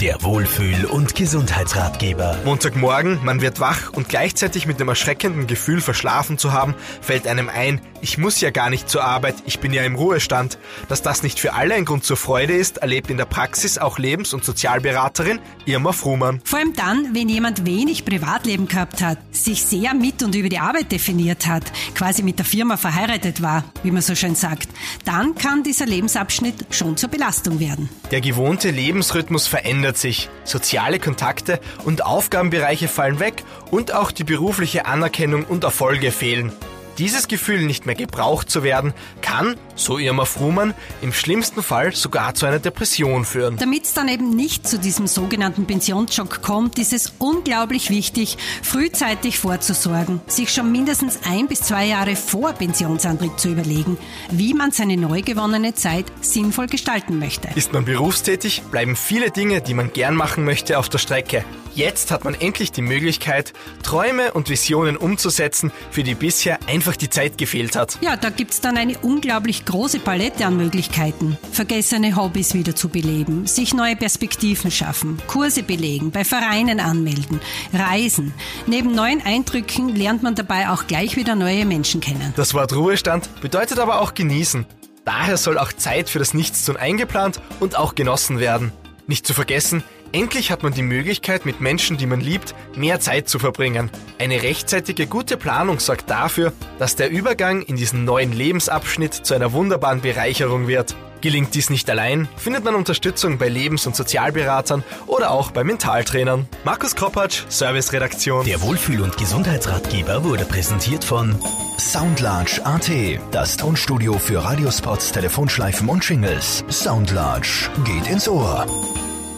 Der Wohlfühl- und Gesundheitsratgeber. Montagmorgen, man wird wach und gleichzeitig mit dem erschreckenden Gefühl verschlafen zu haben, fällt einem ein, ich muss ja gar nicht zur Arbeit, ich bin ja im Ruhestand. Dass das nicht für alle ein Grund zur Freude ist, erlebt in der Praxis auch Lebens- und Sozialberaterin Irma Fruhmann. Vor allem dann, wenn jemand wenig Privatleben gehabt hat, sich sehr mit und über die Arbeit definiert hat, quasi mit der Firma verheiratet war, wie man so schön sagt, dann kann dieser Lebensabschnitt schon zur Belastung werden. Der gewohnte Lebensrhythmus verändert sich, soziale Kontakte und Aufgabenbereiche fallen weg und auch die berufliche Anerkennung und Erfolge fehlen. Dieses Gefühl, nicht mehr gebraucht zu werden, kann, so Irma Fruhmann, im schlimmsten Fall sogar zu einer Depression führen. Damit es dann eben nicht zu diesem sogenannten Pensionsschock kommt, ist es unglaublich wichtig, frühzeitig vorzusorgen, sich schon mindestens ein bis zwei Jahre vor Pensionsantritt zu überlegen, wie man seine neu gewonnene Zeit sinnvoll gestalten möchte. Ist man berufstätig, bleiben viele Dinge, die man gern machen möchte, auf der Strecke. Jetzt hat man endlich die Möglichkeit, Träume und Visionen umzusetzen, für die bisher einfach die Zeit gefehlt hat. Ja, da gibt's dann eine unglaublich große Palette an Möglichkeiten. Vergessene Hobbys wieder zu beleben, sich neue Perspektiven schaffen, Kurse belegen, bei Vereinen anmelden, reisen. Neben neuen Eindrücken lernt man dabei auch gleich wieder neue Menschen kennen. Das Wort Ruhestand bedeutet aber auch genießen. Daher soll auch Zeit für das Nichtstun eingeplant und auch genossen werden. Nicht zu vergessen, endlich hat man die Möglichkeit, mit Menschen, die man liebt, mehr Zeit zu verbringen. Eine rechtzeitige gute Planung sorgt dafür, dass der Übergang in diesen neuen Lebensabschnitt zu einer wunderbaren Bereicherung wird. Gelingt dies nicht allein, findet man Unterstützung bei Lebens- und Sozialberatern oder auch bei Mentaltrainern. Markus Kropatsch, Serviceredaktion. Der Wohlfühl- und Gesundheitsratgeber wurde präsentiert von Soundlarge AT, das Tonstudio für Radiospots, Telefonschleifen und Jingles. Soundlarge geht ins Ohr.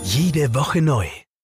Jede Woche neu.